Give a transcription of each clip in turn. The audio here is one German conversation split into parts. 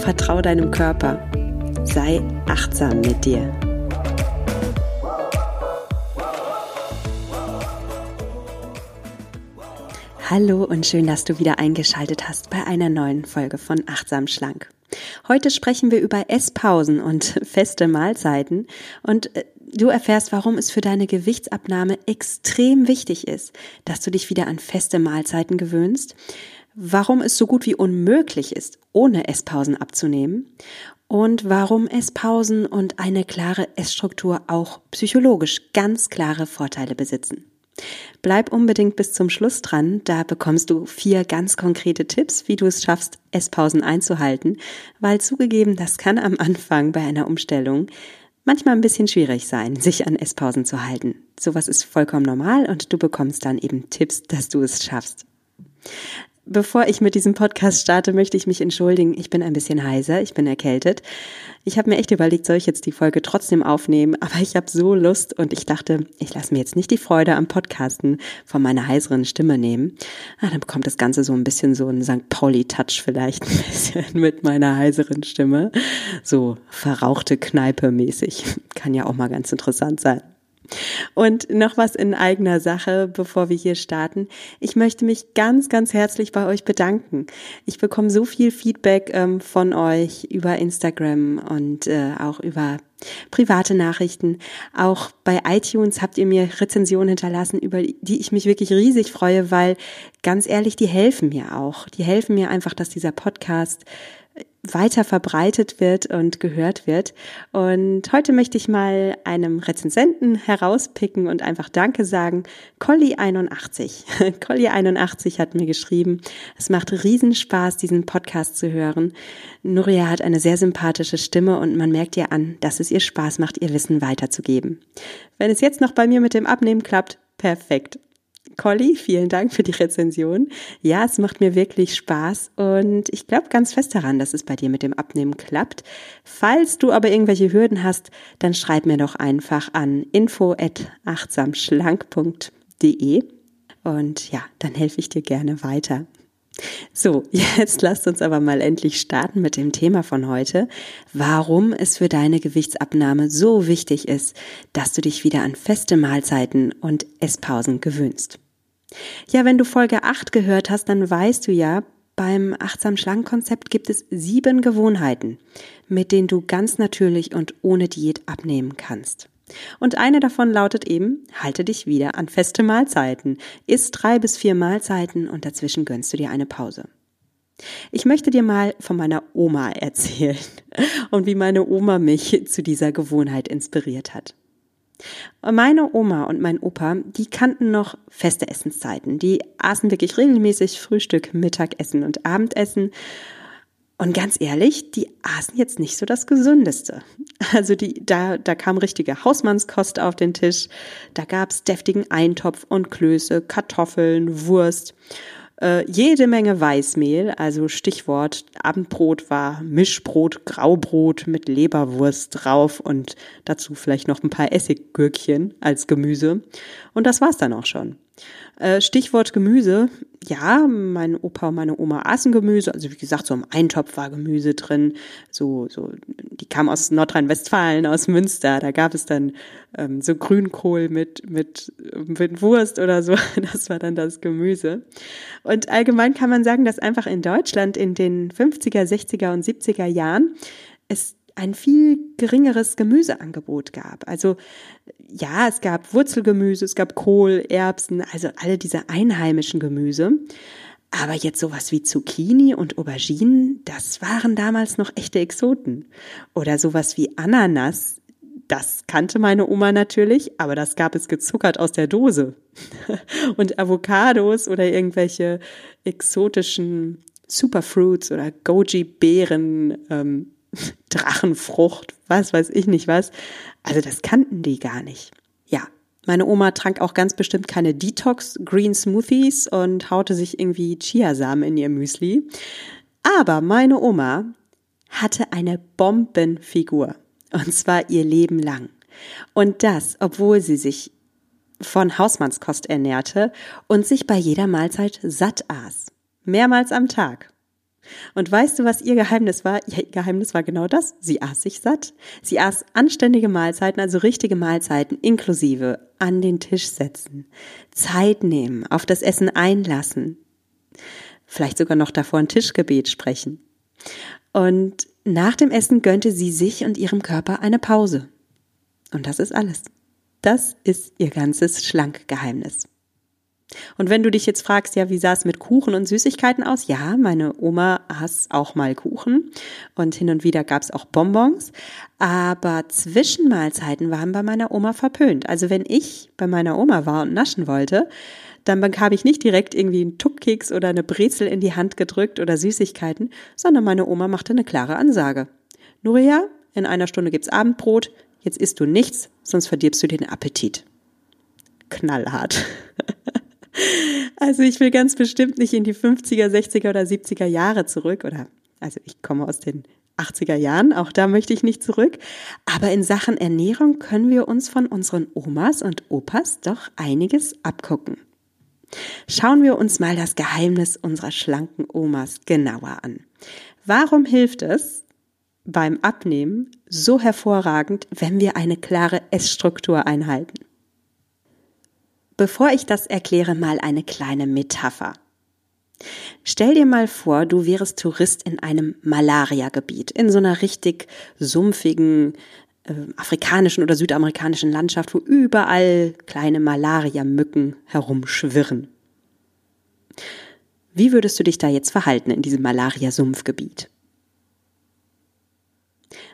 vertrau deinem Körper, sei achtsam mit dir. Hallo und schön, dass du wieder eingeschaltet hast bei einer neuen Folge von Achtsam Schlank. Heute sprechen wir über Esspausen und feste Mahlzeiten und äh, du erfährst, warum es für deine Gewichtsabnahme extrem wichtig ist, dass du dich wieder an feste Mahlzeiten gewöhnst, warum es so gut wie unmöglich ist, ohne Esspausen abzunehmen und warum Esspausen und eine klare Essstruktur auch psychologisch ganz klare Vorteile besitzen. Bleib unbedingt bis zum Schluss dran, da bekommst du vier ganz konkrete Tipps, wie du es schaffst, Esspausen einzuhalten, weil zugegeben, das kann am Anfang bei einer Umstellung manchmal ein bisschen schwierig sein, sich an Esspausen zu halten. Sowas ist vollkommen normal und du bekommst dann eben Tipps, dass du es schaffst. Bevor ich mit diesem Podcast starte, möchte ich mich entschuldigen. Ich bin ein bisschen heiser, ich bin erkältet. Ich habe mir echt überlegt, soll ich jetzt die Folge trotzdem aufnehmen, aber ich habe so Lust und ich dachte, ich lasse mir jetzt nicht die Freude am Podcasten von meiner heiseren Stimme nehmen. Ah, dann bekommt das Ganze so ein bisschen so einen St. Pauli-Touch vielleicht ein bisschen mit meiner heiseren Stimme. So verrauchte Kneipe mäßig. Kann ja auch mal ganz interessant sein. Und noch was in eigener Sache, bevor wir hier starten. Ich möchte mich ganz, ganz herzlich bei euch bedanken. Ich bekomme so viel Feedback ähm, von euch über Instagram und äh, auch über private Nachrichten. Auch bei iTunes habt ihr mir Rezensionen hinterlassen, über die ich mich wirklich riesig freue, weil ganz ehrlich, die helfen mir auch. Die helfen mir einfach, dass dieser Podcast weiter verbreitet wird und gehört wird. Und heute möchte ich mal einem Rezensenten herauspicken und einfach Danke sagen. Colli81. Colli81 hat mir geschrieben, es macht Riesenspaß, diesen Podcast zu hören. Nuria hat eine sehr sympathische Stimme und man merkt ihr an, dass es ihr Spaß macht, ihr Wissen weiterzugeben. Wenn es jetzt noch bei mir mit dem Abnehmen klappt, perfekt. Colli, vielen Dank für die Rezension. Ja, es macht mir wirklich Spaß und ich glaube ganz fest daran, dass es bei dir mit dem Abnehmen klappt. Falls du aber irgendwelche Hürden hast, dann schreib mir doch einfach an info@achtsamschlank.de und ja, dann helfe ich dir gerne weiter. So, jetzt lasst uns aber mal endlich starten mit dem Thema von heute, warum es für deine Gewichtsabnahme so wichtig ist, dass du dich wieder an feste Mahlzeiten und Esspausen gewöhnst. Ja, wenn du Folge 8 gehört hast, dann weißt du ja, beim achtsam Schlangenkonzept gibt es sieben Gewohnheiten, mit denen du ganz natürlich und ohne Diät abnehmen kannst. Und eine davon lautet eben, halte dich wieder an feste Mahlzeiten, iss drei bis vier Mahlzeiten und dazwischen gönnst du dir eine Pause. Ich möchte dir mal von meiner Oma erzählen und wie meine Oma mich zu dieser Gewohnheit inspiriert hat. Meine Oma und mein Opa, die kannten noch feste Essenszeiten. Die aßen wirklich regelmäßig Frühstück, Mittagessen und Abendessen und ganz ehrlich, die aßen jetzt nicht so das Gesündeste. Also die, da, da kam richtige Hausmannskost auf den Tisch. Da gab's deftigen Eintopf und Klöße, Kartoffeln, Wurst, äh, jede Menge Weißmehl. Also Stichwort Abendbrot war Mischbrot, Graubrot mit Leberwurst drauf und dazu vielleicht noch ein paar Essiggürkchen als Gemüse. Und das war's dann auch schon. Äh, Stichwort Gemüse. Ja, mein Opa und meine Oma aßen Gemüse. Also wie gesagt, so im Eintopf war Gemüse drin. So, so, die kam aus Nordrhein-Westfalen, aus Münster. Da gab es dann ähm, so Grünkohl mit, mit, mit Wurst oder so. Das war dann das Gemüse. Und allgemein kann man sagen, dass einfach in Deutschland in den 50er, 60er und 70er Jahren es ein viel geringeres Gemüseangebot gab. Also ja, es gab Wurzelgemüse, es gab Kohl, Erbsen, also alle diese einheimischen Gemüse. Aber jetzt sowas wie Zucchini und Auberginen, das waren damals noch echte Exoten. Oder sowas wie Ananas, das kannte meine Oma natürlich, aber das gab es gezuckert aus der Dose. Und Avocados oder irgendwelche exotischen Superfruits oder Goji-Beeren, ähm, Drachenfrucht, was weiß ich nicht was. Also das kannten die gar nicht. Ja, meine Oma trank auch ganz bestimmt keine Detox Green Smoothies und haute sich irgendwie Chiasamen in ihr Müsli. Aber meine Oma hatte eine Bombenfigur. Und zwar ihr Leben lang. Und das, obwohl sie sich von Hausmannskost ernährte und sich bei jeder Mahlzeit satt aß. Mehrmals am Tag. Und weißt du, was ihr Geheimnis war? Ihr Geheimnis war genau das. Sie aß sich satt. Sie aß anständige Mahlzeiten, also richtige Mahlzeiten, inklusive an den Tisch setzen, Zeit nehmen, auf das Essen einlassen, vielleicht sogar noch davor ein Tischgebet sprechen. Und nach dem Essen gönnte sie sich und ihrem Körper eine Pause. Und das ist alles. Das ist ihr ganzes Schlankgeheimnis. Und wenn du dich jetzt fragst, ja, wie sah es mit Kuchen und Süßigkeiten aus? Ja, meine Oma aß auch mal Kuchen und hin und wieder gab es auch Bonbons, aber Zwischenmahlzeiten waren bei meiner Oma verpönt. Also wenn ich bei meiner Oma war und naschen wollte, dann bekam ich nicht direkt irgendwie einen Tuckkeks oder eine Brezel in die Hand gedrückt oder Süßigkeiten, sondern meine Oma machte eine klare Ansage. Nuria, in einer Stunde gibt's Abendbrot, jetzt isst du nichts, sonst verdirbst du den Appetit. Knallhart. Also ich will ganz bestimmt nicht in die 50er, 60er oder 70er Jahre zurück oder also ich komme aus den 80er Jahren, auch da möchte ich nicht zurück. Aber in Sachen Ernährung können wir uns von unseren Omas und Opas doch einiges abgucken. Schauen wir uns mal das Geheimnis unserer schlanken Omas genauer an. Warum hilft es beim Abnehmen so hervorragend, wenn wir eine klare Essstruktur einhalten? Bevor ich das erkläre, mal eine kleine Metapher. Stell dir mal vor, du wärst Tourist in einem Malariagebiet, in so einer richtig sumpfigen äh, afrikanischen oder südamerikanischen Landschaft, wo überall kleine Malariamücken herumschwirren. Wie würdest du dich da jetzt verhalten in diesem Malaria-Sumpfgebiet?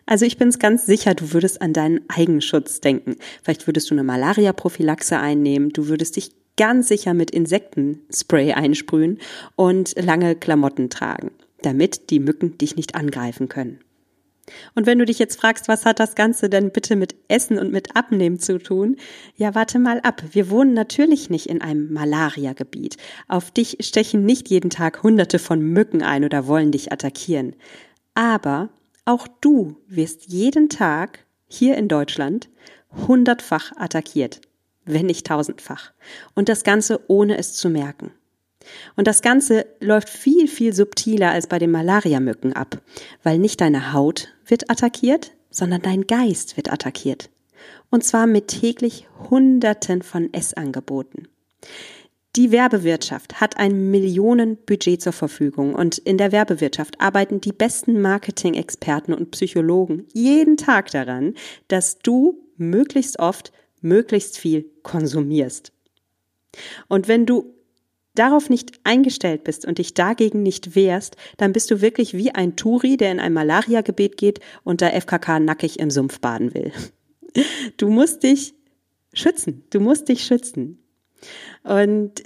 Also ich bin es ganz sicher, du würdest an deinen Eigenschutz denken. Vielleicht würdest du eine Malaria-Prophylaxe einnehmen, du würdest dich ganz sicher mit Insektenspray einsprühen und lange Klamotten tragen, damit die Mücken dich nicht angreifen können. Und wenn du dich jetzt fragst, was hat das Ganze denn bitte mit Essen und mit Abnehmen zu tun? Ja, warte mal ab. Wir wohnen natürlich nicht in einem Malaria-Gebiet. Auf dich stechen nicht jeden Tag Hunderte von Mücken ein oder wollen dich attackieren. Aber auch du wirst jeden Tag hier in Deutschland hundertfach attackiert, wenn nicht tausendfach. Und das Ganze ohne es zu merken. Und das Ganze läuft viel, viel subtiler als bei den Malariamücken ab, weil nicht deine Haut wird attackiert, sondern dein Geist wird attackiert. Und zwar mit täglich Hunderten von Essangeboten. Die Werbewirtschaft hat ein Millionenbudget zur Verfügung und in der Werbewirtschaft arbeiten die besten Marketing-Experten und Psychologen jeden Tag daran, dass du möglichst oft möglichst viel konsumierst. Und wenn du darauf nicht eingestellt bist und dich dagegen nicht wehrst, dann bist du wirklich wie ein Turi, der in ein Malariagebiet geht und da FKK nackig im Sumpf baden will. Du musst dich schützen. Du musst dich schützen. Und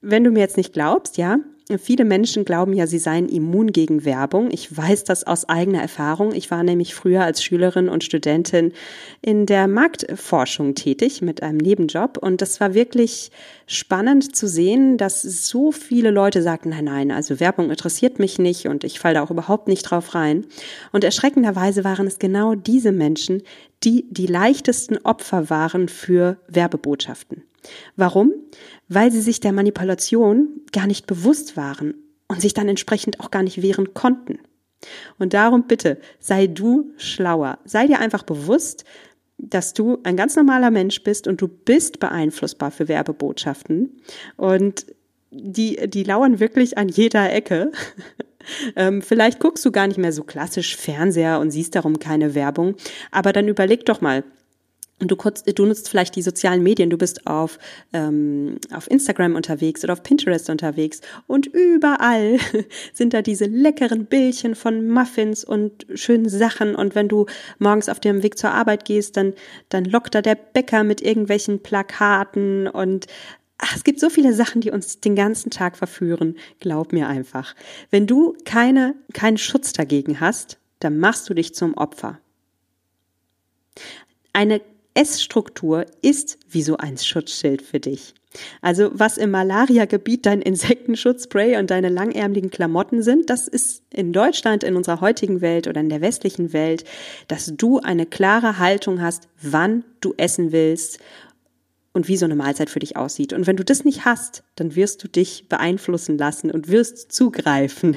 wenn du mir jetzt nicht glaubst, ja, Viele Menschen glauben ja, sie seien immun gegen Werbung. Ich weiß das aus eigener Erfahrung. Ich war nämlich früher als Schülerin und Studentin in der Marktforschung tätig mit einem Nebenjob. Und das war wirklich spannend zu sehen, dass so viele Leute sagten, nein, nein, also Werbung interessiert mich nicht und ich falle da auch überhaupt nicht drauf rein. Und erschreckenderweise waren es genau diese Menschen, die die leichtesten Opfer waren für Werbebotschaften. Warum? Weil sie sich der Manipulation gar nicht bewusst waren und sich dann entsprechend auch gar nicht wehren konnten. Und darum bitte, sei du schlauer. Sei dir einfach bewusst, dass du ein ganz normaler Mensch bist und du bist beeinflussbar für Werbebotschaften. Und die, die lauern wirklich an jeder Ecke. ähm, vielleicht guckst du gar nicht mehr so klassisch Fernseher und siehst darum keine Werbung. Aber dann überleg doch mal, und du, kurz, du nutzt vielleicht die sozialen Medien, du bist auf, ähm, auf Instagram unterwegs oder auf Pinterest unterwegs und überall sind da diese leckeren Bildchen von Muffins und schönen Sachen und wenn du morgens auf dem Weg zur Arbeit gehst, dann, dann lockt da der Bäcker mit irgendwelchen Plakaten und Ach, es gibt so viele Sachen, die uns den ganzen Tag verführen. Glaub mir einfach. Wenn du keine, keinen Schutz dagegen hast, dann machst du dich zum Opfer. Eine Essstruktur ist wie so ein Schutzschild für dich. Also was im Malaria-Gebiet dein Insektenschutzspray und deine langärmeligen Klamotten sind, das ist in Deutschland, in unserer heutigen Welt oder in der westlichen Welt, dass du eine klare Haltung hast, wann du essen willst und wie so eine Mahlzeit für dich aussieht. Und wenn du das nicht hast, dann wirst du dich beeinflussen lassen und wirst zugreifen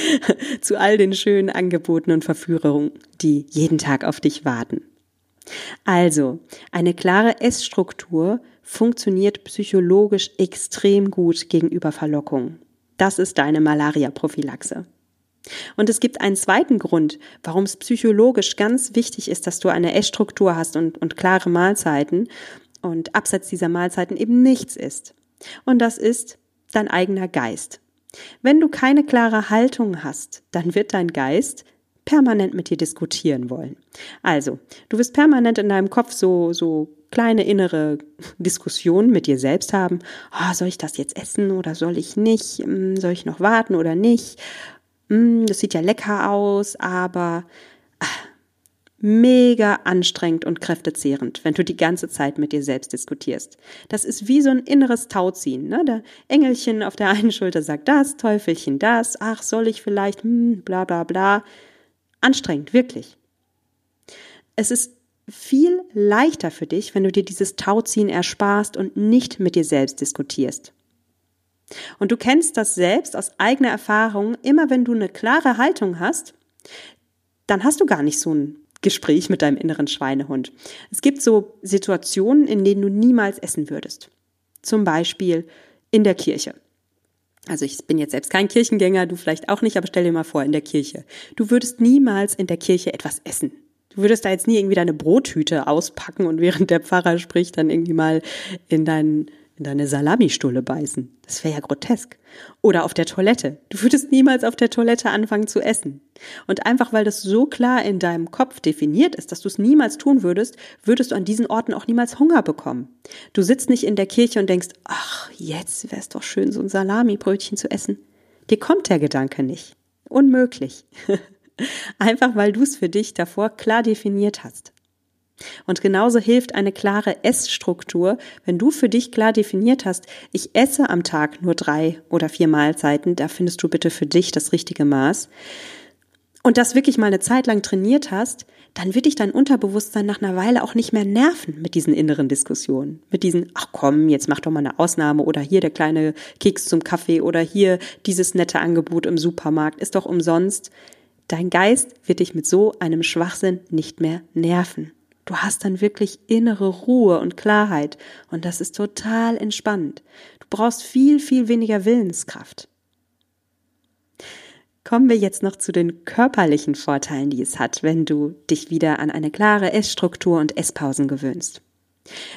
zu all den schönen Angeboten und Verführungen, die jeden Tag auf dich warten. Also, eine klare Essstruktur funktioniert psychologisch extrem gut gegenüber Verlockungen. Das ist deine Malaria-Prophylaxe. Und es gibt einen zweiten Grund, warum es psychologisch ganz wichtig ist, dass du eine Essstruktur hast und, und klare Mahlzeiten und abseits dieser Mahlzeiten eben nichts isst. Und das ist dein eigener Geist. Wenn du keine klare Haltung hast, dann wird dein Geist permanent mit dir diskutieren wollen. Also, du wirst permanent in deinem Kopf so, so kleine innere Diskussionen mit dir selbst haben. Oh, soll ich das jetzt essen oder soll ich nicht? Hm, soll ich noch warten oder nicht? Hm, das sieht ja lecker aus, aber ach, mega anstrengend und kräftezehrend, wenn du die ganze Zeit mit dir selbst diskutierst. Das ist wie so ein inneres Tauziehen. Ne? Der Engelchen auf der einen Schulter sagt das, Teufelchen das, ach, soll ich vielleicht, hm, bla bla bla. Anstrengend, wirklich. Es ist viel leichter für dich, wenn du dir dieses Tauziehen ersparst und nicht mit dir selbst diskutierst. Und du kennst das selbst aus eigener Erfahrung, immer wenn du eine klare Haltung hast, dann hast du gar nicht so ein Gespräch mit deinem inneren Schweinehund. Es gibt so Situationen, in denen du niemals essen würdest. Zum Beispiel in der Kirche. Also ich bin jetzt selbst kein Kirchengänger, du vielleicht auch nicht, aber stell dir mal vor, in der Kirche. Du würdest niemals in der Kirche etwas essen. Du würdest da jetzt nie irgendwie deine Brothüte auspacken und während der Pfarrer spricht, dann irgendwie mal in deinen in deine Salamistulle beißen. Das wäre ja grotesk. Oder auf der Toilette. Du würdest niemals auf der Toilette anfangen zu essen. Und einfach weil das so klar in deinem Kopf definiert ist, dass du es niemals tun würdest, würdest du an diesen Orten auch niemals Hunger bekommen. Du sitzt nicht in der Kirche und denkst, ach, jetzt wäre es doch schön, so ein Salamibrötchen zu essen. Dir kommt der Gedanke nicht. Unmöglich. Einfach weil du es für dich davor klar definiert hast. Und genauso hilft eine klare Essstruktur, wenn du für dich klar definiert hast, ich esse am Tag nur drei oder vier Mahlzeiten, da findest du bitte für dich das richtige Maß. Und das wirklich mal eine Zeit lang trainiert hast, dann wird dich dein Unterbewusstsein nach einer Weile auch nicht mehr nerven mit diesen inneren Diskussionen. Mit diesen, ach komm, jetzt mach doch mal eine Ausnahme oder hier der kleine Keks zum Kaffee oder hier dieses nette Angebot im Supermarkt ist doch umsonst. Dein Geist wird dich mit so einem Schwachsinn nicht mehr nerven. Du hast dann wirklich innere Ruhe und Klarheit und das ist total entspannt. Du brauchst viel, viel weniger Willenskraft. Kommen wir jetzt noch zu den körperlichen Vorteilen, die es hat, wenn du dich wieder an eine klare Essstruktur und Esspausen gewöhnst.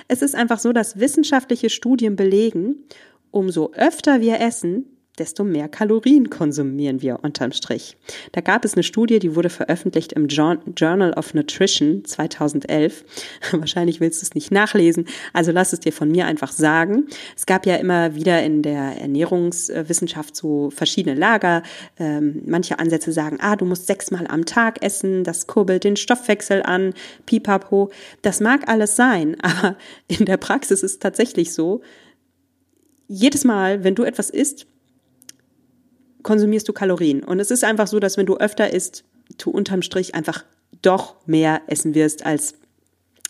Es ist einfach so, dass wissenschaftliche Studien belegen, umso öfter wir essen, desto mehr Kalorien konsumieren wir unterm Strich. Da gab es eine Studie, die wurde veröffentlicht im Journal of Nutrition 2011. Wahrscheinlich willst du es nicht nachlesen, also lass es dir von mir einfach sagen. Es gab ja immer wieder in der Ernährungswissenschaft so verschiedene Lager. Ähm, manche Ansätze sagen, ah, du musst sechsmal am Tag essen, das kurbelt den Stoffwechsel an, pipapo. Das mag alles sein, aber in der Praxis ist es tatsächlich so, jedes Mal, wenn du etwas isst, konsumierst du Kalorien. Und es ist einfach so, dass wenn du öfter isst, du unterm Strich einfach doch mehr essen wirst, als,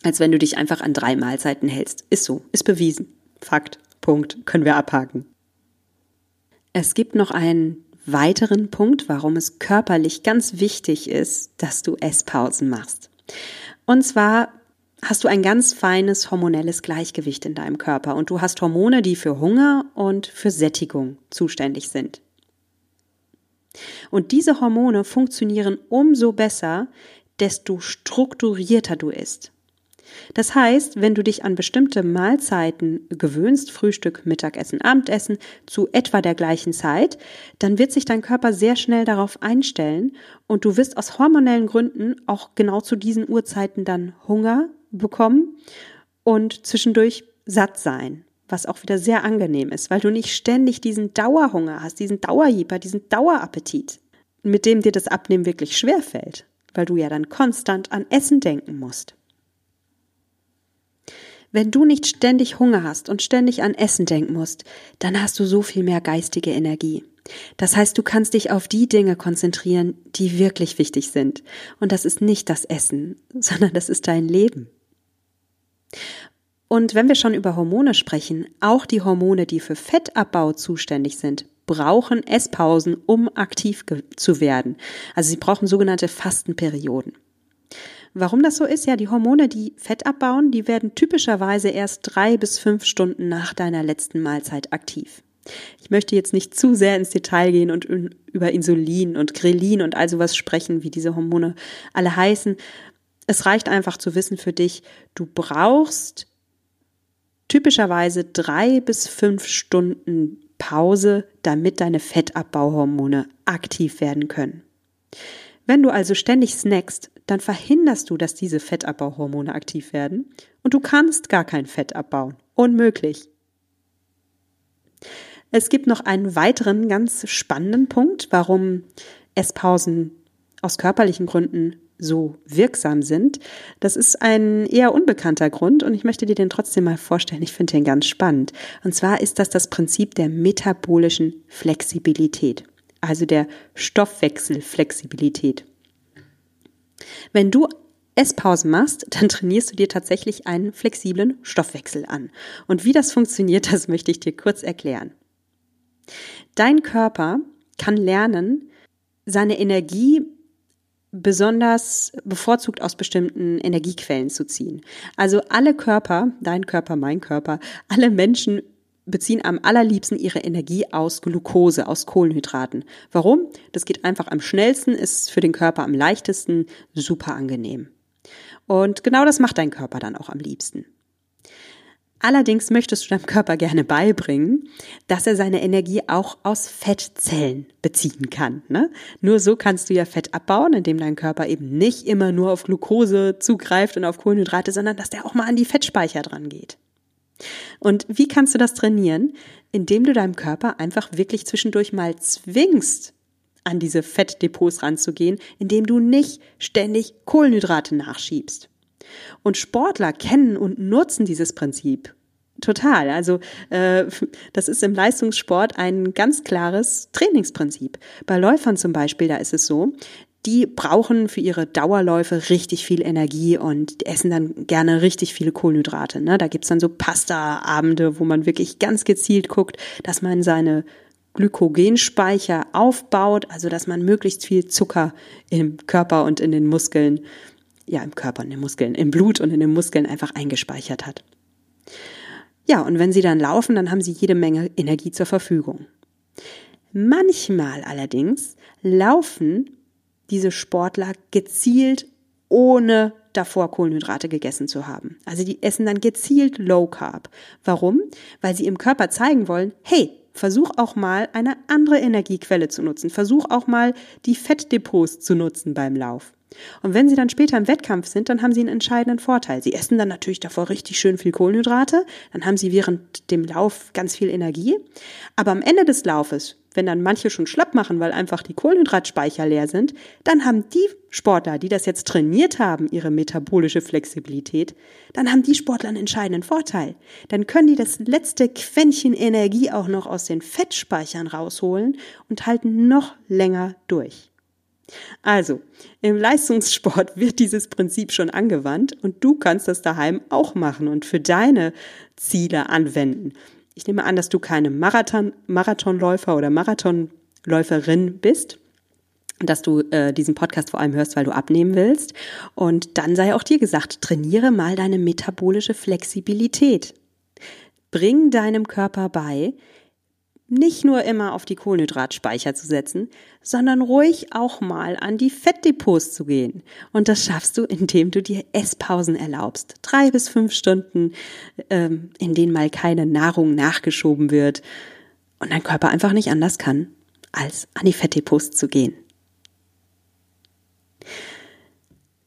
als wenn du dich einfach an drei Mahlzeiten hältst. Ist so, ist bewiesen. Fakt, Punkt, können wir abhaken. Es gibt noch einen weiteren Punkt, warum es körperlich ganz wichtig ist, dass du Esspausen machst. Und zwar hast du ein ganz feines hormonelles Gleichgewicht in deinem Körper und du hast Hormone, die für Hunger und für Sättigung zuständig sind. Und diese Hormone funktionieren umso besser, desto strukturierter du isst. Das heißt, wenn du dich an bestimmte Mahlzeiten gewöhnst, Frühstück, Mittagessen, Abendessen, zu etwa der gleichen Zeit, dann wird sich dein Körper sehr schnell darauf einstellen und du wirst aus hormonellen Gründen auch genau zu diesen Uhrzeiten dann Hunger bekommen und zwischendurch satt sein. Was auch wieder sehr angenehm ist, weil du nicht ständig diesen Dauerhunger hast, diesen Dauerjieper, diesen Dauerappetit, mit dem dir das Abnehmen wirklich schwer fällt, weil du ja dann konstant an Essen denken musst. Wenn du nicht ständig Hunger hast und ständig an Essen denken musst, dann hast du so viel mehr geistige Energie. Das heißt, du kannst dich auf die Dinge konzentrieren, die wirklich wichtig sind. Und das ist nicht das Essen, sondern das ist dein Leben. Und wenn wir schon über Hormone sprechen, auch die Hormone, die für Fettabbau zuständig sind, brauchen Esspausen, um aktiv zu werden. Also sie brauchen sogenannte Fastenperioden. Warum das so ist? Ja, die Hormone, die Fett abbauen, die werden typischerweise erst drei bis fünf Stunden nach deiner letzten Mahlzeit aktiv. Ich möchte jetzt nicht zu sehr ins Detail gehen und über Insulin und Grelin und all sowas sprechen, wie diese Hormone alle heißen. Es reicht einfach zu wissen für dich, du brauchst typischerweise drei bis fünf Stunden Pause, damit deine Fettabbauhormone aktiv werden können. Wenn du also ständig snackst, dann verhinderst du, dass diese Fettabbauhormone aktiv werden und du kannst gar kein Fett abbauen. Unmöglich. Es gibt noch einen weiteren ganz spannenden Punkt, warum Esspausen aus körperlichen Gründen so wirksam sind. Das ist ein eher unbekannter Grund und ich möchte dir den trotzdem mal vorstellen. Ich finde den ganz spannend. Und zwar ist das das Prinzip der metabolischen Flexibilität also der Stoffwechselflexibilität. Wenn du Esspausen machst, dann trainierst du dir tatsächlich einen flexiblen Stoffwechsel an. Und wie das funktioniert, das möchte ich dir kurz erklären. Dein Körper kann lernen, seine Energie besonders bevorzugt aus bestimmten Energiequellen zu ziehen. Also alle Körper, dein Körper, mein Körper, alle Menschen beziehen am allerliebsten ihre Energie aus Glucose, aus Kohlenhydraten. Warum? Das geht einfach am schnellsten, ist für den Körper am leichtesten, super angenehm. Und genau das macht dein Körper dann auch am liebsten. Allerdings möchtest du deinem Körper gerne beibringen, dass er seine Energie auch aus Fettzellen beziehen kann. Ne? Nur so kannst du ja Fett abbauen, indem dein Körper eben nicht immer nur auf Glucose zugreift und auf Kohlenhydrate, sondern dass der auch mal an die Fettspeicher dran geht. Und wie kannst du das trainieren? Indem du deinem Körper einfach wirklich zwischendurch mal zwingst, an diese Fettdepots ranzugehen, indem du nicht ständig Kohlenhydrate nachschiebst. Und Sportler kennen und nutzen dieses Prinzip total. Also äh, das ist im Leistungssport ein ganz klares Trainingsprinzip. Bei Läufern zum Beispiel, da ist es so, die brauchen für ihre Dauerläufe richtig viel Energie und essen dann gerne richtig viele Kohlenhydrate. Ne? Da gibt's dann so Pasta-Abende, wo man wirklich ganz gezielt guckt, dass man seine Glykogenspeicher aufbaut, also dass man möglichst viel Zucker im Körper und in den Muskeln, ja im Körper und in den Muskeln, im Blut und in den Muskeln einfach eingespeichert hat. Ja, und wenn sie dann laufen, dann haben sie jede Menge Energie zur Verfügung. Manchmal allerdings laufen diese Sportler gezielt ohne davor Kohlenhydrate gegessen zu haben. Also die essen dann gezielt Low Carb. Warum? Weil sie im Körper zeigen wollen, hey, versuch auch mal eine andere Energiequelle zu nutzen. Versuch auch mal die Fettdepots zu nutzen beim Lauf. Und wenn sie dann später im Wettkampf sind, dann haben sie einen entscheidenden Vorteil. Sie essen dann natürlich davor richtig schön viel Kohlenhydrate, dann haben sie während dem Lauf ganz viel Energie. Aber am Ende des Laufes wenn dann manche schon schlapp machen, weil einfach die Kohlenhydratspeicher leer sind, dann haben die Sportler, die das jetzt trainiert haben, ihre metabolische Flexibilität, dann haben die Sportler einen entscheidenden Vorteil. Dann können die das letzte Quäntchen Energie auch noch aus den Fettspeichern rausholen und halten noch länger durch. Also, im Leistungssport wird dieses Prinzip schon angewandt und du kannst das daheim auch machen und für deine Ziele anwenden. Ich nehme an, dass du keine Marathon, Marathonläufer oder Marathonläuferin bist, dass du äh, diesen Podcast vor allem hörst, weil du abnehmen willst. Und dann sei auch dir gesagt, trainiere mal deine metabolische Flexibilität. Bring deinem Körper bei, nicht nur immer auf die Kohlenhydratspeicher zu setzen, sondern ruhig auch mal an die Fettdepots zu gehen. Und das schaffst du, indem du dir Esspausen erlaubst. Drei bis fünf Stunden, ähm, in denen mal keine Nahrung nachgeschoben wird und dein Körper einfach nicht anders kann, als an die Fettdepots zu gehen.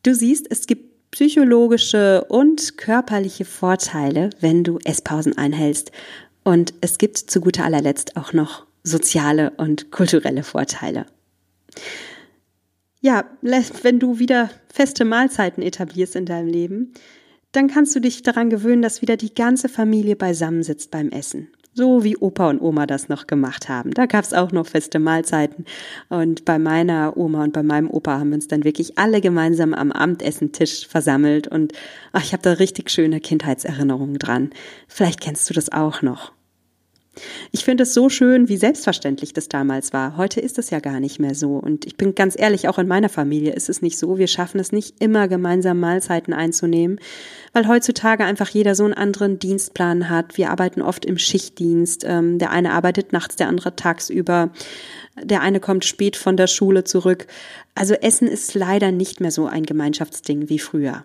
Du siehst, es gibt psychologische und körperliche Vorteile, wenn du Esspausen einhältst. Und es gibt zu guter allerletzt auch noch soziale und kulturelle Vorteile. Ja, wenn du wieder feste Mahlzeiten etablierst in deinem Leben, dann kannst du dich daran gewöhnen, dass wieder die ganze Familie beisammensitzt beim Essen. So wie Opa und Oma das noch gemacht haben. Da gab es auch noch feste Mahlzeiten. Und bei meiner Oma und bei meinem Opa haben wir uns dann wirklich alle gemeinsam am Abendessentisch versammelt. Und ach, ich habe da richtig schöne Kindheitserinnerungen dran. Vielleicht kennst du das auch noch. Ich finde es so schön, wie selbstverständlich das damals war. Heute ist es ja gar nicht mehr so. Und ich bin ganz ehrlich, auch in meiner Familie ist es nicht so. Wir schaffen es nicht immer gemeinsam Mahlzeiten einzunehmen, weil heutzutage einfach jeder so einen anderen Dienstplan hat. Wir arbeiten oft im Schichtdienst. Ähm, der eine arbeitet nachts, der andere tagsüber. Der eine kommt spät von der Schule zurück. Also Essen ist leider nicht mehr so ein Gemeinschaftsding wie früher.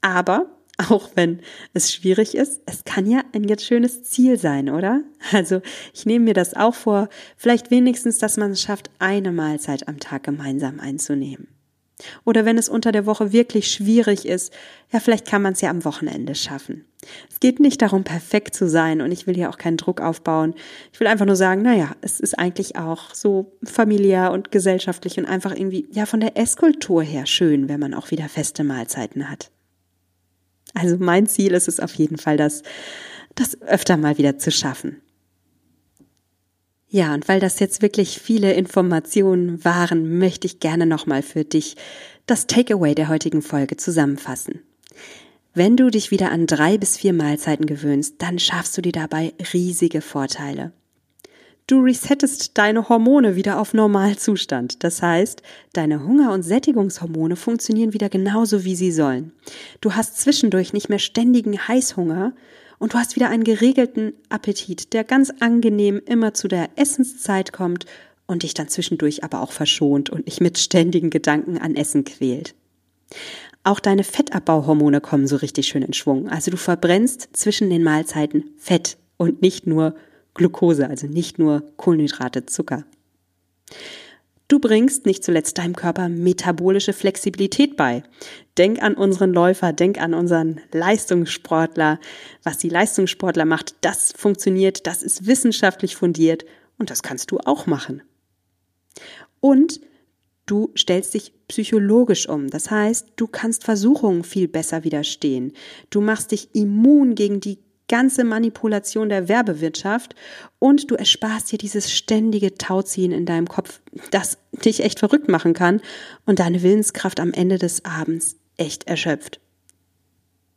Aber auch wenn es schwierig ist, es kann ja ein jetzt schönes Ziel sein, oder? Also ich nehme mir das auch vor, vielleicht wenigstens, dass man es schafft, eine Mahlzeit am Tag gemeinsam einzunehmen. Oder wenn es unter der Woche wirklich schwierig ist, ja, vielleicht kann man es ja am Wochenende schaffen. Es geht nicht darum, perfekt zu sein und ich will hier auch keinen Druck aufbauen. Ich will einfach nur sagen, naja, es ist eigentlich auch so familiär und gesellschaftlich und einfach irgendwie, ja, von der Esskultur her schön, wenn man auch wieder feste Mahlzeiten hat. Also mein Ziel ist es auf jeden Fall, das, das öfter mal wieder zu schaffen. Ja, und weil das jetzt wirklich viele Informationen waren, möchte ich gerne nochmal für dich das Takeaway der heutigen Folge zusammenfassen. Wenn du dich wieder an drei bis vier Mahlzeiten gewöhnst, dann schaffst du dir dabei riesige Vorteile. Du resettest deine Hormone wieder auf Normalzustand. Das heißt, deine Hunger- und Sättigungshormone funktionieren wieder genauso, wie sie sollen. Du hast zwischendurch nicht mehr ständigen Heißhunger und du hast wieder einen geregelten Appetit, der ganz angenehm immer zu der Essenszeit kommt und dich dann zwischendurch aber auch verschont und nicht mit ständigen Gedanken an Essen quält. Auch deine Fettabbauhormone kommen so richtig schön in Schwung. Also du verbrennst zwischen den Mahlzeiten Fett und nicht nur Glucose, also nicht nur Kohlenhydrate, Zucker. Du bringst nicht zuletzt deinem Körper metabolische Flexibilität bei. Denk an unseren Läufer, denk an unseren Leistungssportler. Was die Leistungssportler macht, das funktioniert, das ist wissenschaftlich fundiert und das kannst du auch machen. Und du stellst dich psychologisch um. Das heißt, du kannst Versuchungen viel besser widerstehen. Du machst dich immun gegen die ganze Manipulation der Werbewirtschaft und du ersparst dir dieses ständige Tauziehen in deinem Kopf, das dich echt verrückt machen kann und deine Willenskraft am Ende des Abends echt erschöpft.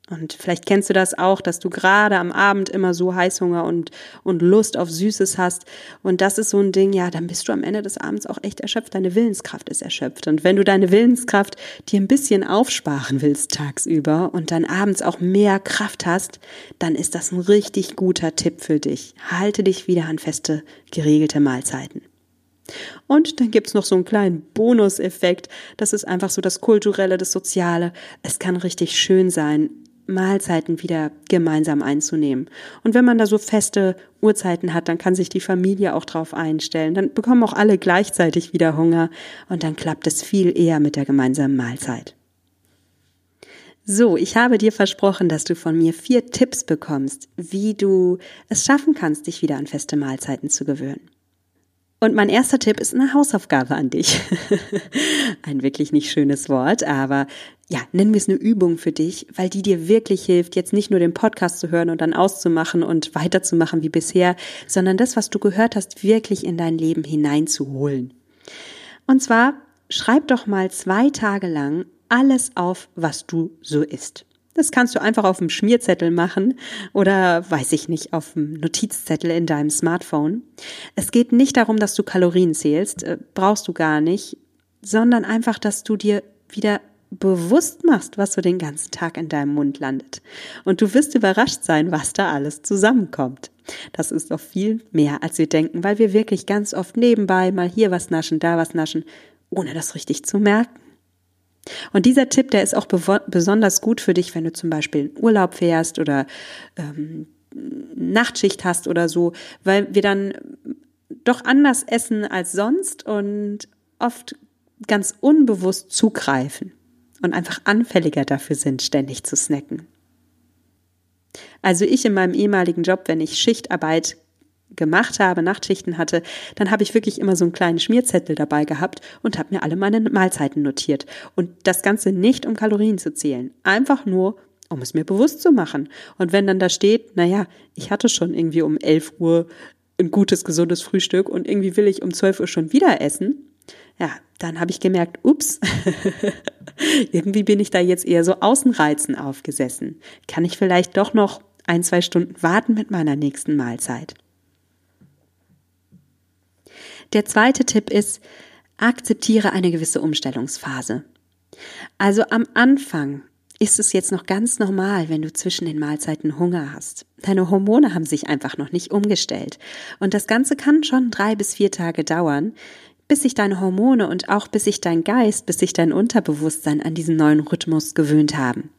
Und vielleicht kennst du das auch, dass du gerade am Abend immer so Heißhunger und, und Lust auf Süßes hast. Und das ist so ein Ding, ja, dann bist du am Ende des Abends auch echt erschöpft. Deine Willenskraft ist erschöpft. Und wenn du deine Willenskraft dir ein bisschen aufsparen willst tagsüber und dann abends auch mehr Kraft hast, dann ist das ein richtig guter Tipp für dich. Halte dich wieder an feste, geregelte Mahlzeiten. Und dann gibt's noch so einen kleinen Bonuseffekt. Das ist einfach so das Kulturelle, das Soziale. Es kann richtig schön sein, Mahlzeiten wieder gemeinsam einzunehmen. Und wenn man da so feste Uhrzeiten hat, dann kann sich die Familie auch drauf einstellen. Dann bekommen auch alle gleichzeitig wieder Hunger und dann klappt es viel eher mit der gemeinsamen Mahlzeit. So, ich habe dir versprochen, dass du von mir vier Tipps bekommst, wie du es schaffen kannst, dich wieder an feste Mahlzeiten zu gewöhnen. Und mein erster Tipp ist eine Hausaufgabe an dich. Ein wirklich nicht schönes Wort, aber ja, nennen wir es eine Übung für dich, weil die dir wirklich hilft, jetzt nicht nur den Podcast zu hören und dann auszumachen und weiterzumachen wie bisher, sondern das, was du gehört hast, wirklich in dein Leben hineinzuholen. Und zwar schreib doch mal zwei Tage lang alles auf, was du so isst. Das kannst du einfach auf dem Schmierzettel machen oder, weiß ich nicht, auf dem Notizzettel in deinem Smartphone. Es geht nicht darum, dass du Kalorien zählst, äh, brauchst du gar nicht, sondern einfach, dass du dir wieder bewusst machst, was so den ganzen Tag in deinem Mund landet. Und du wirst überrascht sein, was da alles zusammenkommt. Das ist doch viel mehr, als wir denken, weil wir wirklich ganz oft nebenbei mal hier was naschen, da was naschen, ohne das richtig zu merken. Und dieser Tipp, der ist auch besonders gut für dich, wenn du zum Beispiel in Urlaub fährst oder ähm, Nachtschicht hast oder so, weil wir dann doch anders essen als sonst und oft ganz unbewusst zugreifen. und einfach anfälliger dafür sind, ständig zu snacken. Also ich in meinem ehemaligen Job, wenn ich Schichtarbeit gemacht habe, Nachtschichten hatte, dann habe ich wirklich immer so einen kleinen Schmierzettel dabei gehabt und habe mir alle meine Mahlzeiten notiert. Und das Ganze nicht, um Kalorien zu zählen, einfach nur, um es mir bewusst zu machen. Und wenn dann da steht, naja, ich hatte schon irgendwie um 11 Uhr ein gutes, gesundes Frühstück und irgendwie will ich um 12 Uhr schon wieder essen, ja, dann habe ich gemerkt, ups, irgendwie bin ich da jetzt eher so Außenreizen aufgesessen. Kann ich vielleicht doch noch ein, zwei Stunden warten mit meiner nächsten Mahlzeit? Der zweite Tipp ist, akzeptiere eine gewisse Umstellungsphase. Also am Anfang ist es jetzt noch ganz normal, wenn du zwischen den Mahlzeiten Hunger hast. Deine Hormone haben sich einfach noch nicht umgestellt. Und das Ganze kann schon drei bis vier Tage dauern, bis sich deine Hormone und auch bis sich dein Geist, bis sich dein Unterbewusstsein an diesen neuen Rhythmus gewöhnt haben.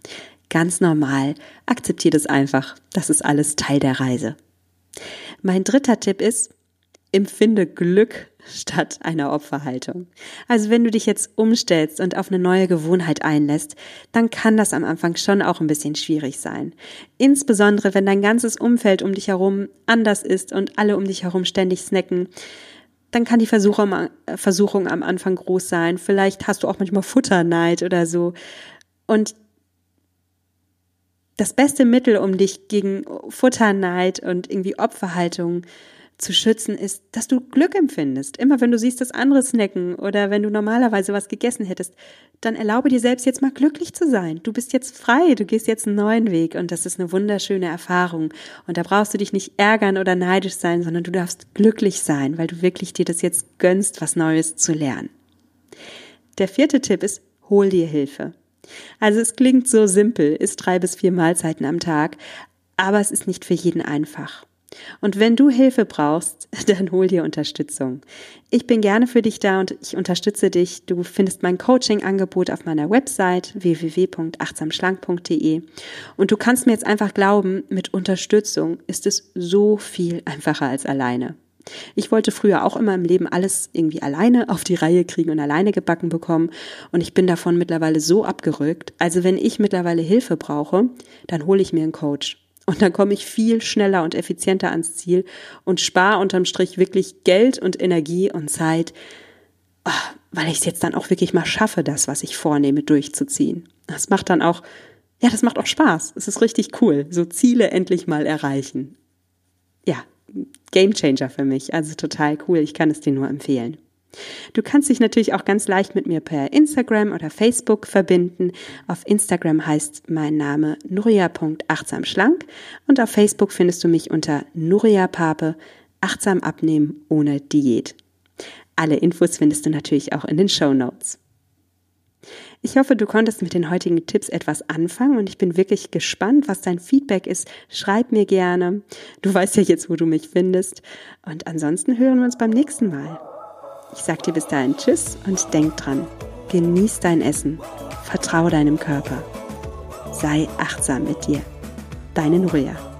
Ganz normal, akzeptier das einfach. Das ist alles Teil der Reise. Mein dritter Tipp ist, empfinde Glück statt einer Opferhaltung. Also wenn du dich jetzt umstellst und auf eine neue Gewohnheit einlässt, dann kann das am Anfang schon auch ein bisschen schwierig sein. Insbesondere wenn dein ganzes Umfeld um dich herum anders ist und alle um dich herum ständig snacken dann kann die Versuchung, am Anfang groß sein. Vielleicht hast du auch manchmal Futterneid oder so. Und das beste Mittel, um dich gegen Futterneid und irgendwie Opferhaltung zu schützen, ist, dass du Glück empfindest. Immer wenn du siehst, dass andere snacken oder wenn du normalerweise was gegessen hättest, dann erlaube dir selbst jetzt mal glücklich zu sein. Du bist jetzt frei, du gehst jetzt einen neuen Weg und das ist eine wunderschöne Erfahrung. Und da brauchst du dich nicht ärgern oder neidisch sein, sondern du darfst glücklich sein, weil du wirklich dir das jetzt gönnst, was Neues zu lernen. Der vierte Tipp ist, hol dir Hilfe. Also es klingt so simpel, isst drei bis vier Mahlzeiten am Tag, aber es ist nicht für jeden einfach. Und wenn du Hilfe brauchst, dann hol dir Unterstützung. Ich bin gerne für dich da und ich unterstütze dich. Du findest mein Coaching-Angebot auf meiner Website www.achtsamschlank.de und du kannst mir jetzt einfach glauben, mit Unterstützung ist es so viel einfacher als alleine. Ich wollte früher auch immer im Leben alles irgendwie alleine auf die Reihe kriegen und alleine gebacken bekommen. Und ich bin davon mittlerweile so abgerückt. Also wenn ich mittlerweile Hilfe brauche, dann hole ich mir einen Coach. Und dann komme ich viel schneller und effizienter ans Ziel und spare unterm Strich wirklich Geld und Energie und Zeit, ah, weil ich es jetzt dann auch wirklich mal schaffe, das, was ich vornehme, durchzuziehen. Das macht dann auch, ja, das macht auch Spaß. Es ist richtig cool, so Ziele endlich mal erreichen. Ja, Game Changer für mich, also total cool. Ich kann es dir nur empfehlen. Du kannst dich natürlich auch ganz leicht mit mir per Instagram oder Facebook verbinden. Auf Instagram heißt mein Name nuria.achtsamschlank und auf Facebook findest du mich unter Nuria Pape, achtsam abnehmen ohne Diät. Alle Infos findest du natürlich auch in den Show Notes. Ich hoffe, du konntest mit den heutigen Tipps etwas anfangen und ich bin wirklich gespannt, was dein Feedback ist. Schreib mir gerne. Du weißt ja jetzt, wo du mich findest. Und ansonsten hören wir uns beim nächsten Mal. Ich sag dir bis dahin Tschüss und denk dran, genieß dein Essen, vertraue deinem Körper, sei achtsam mit dir. Deine Nuria.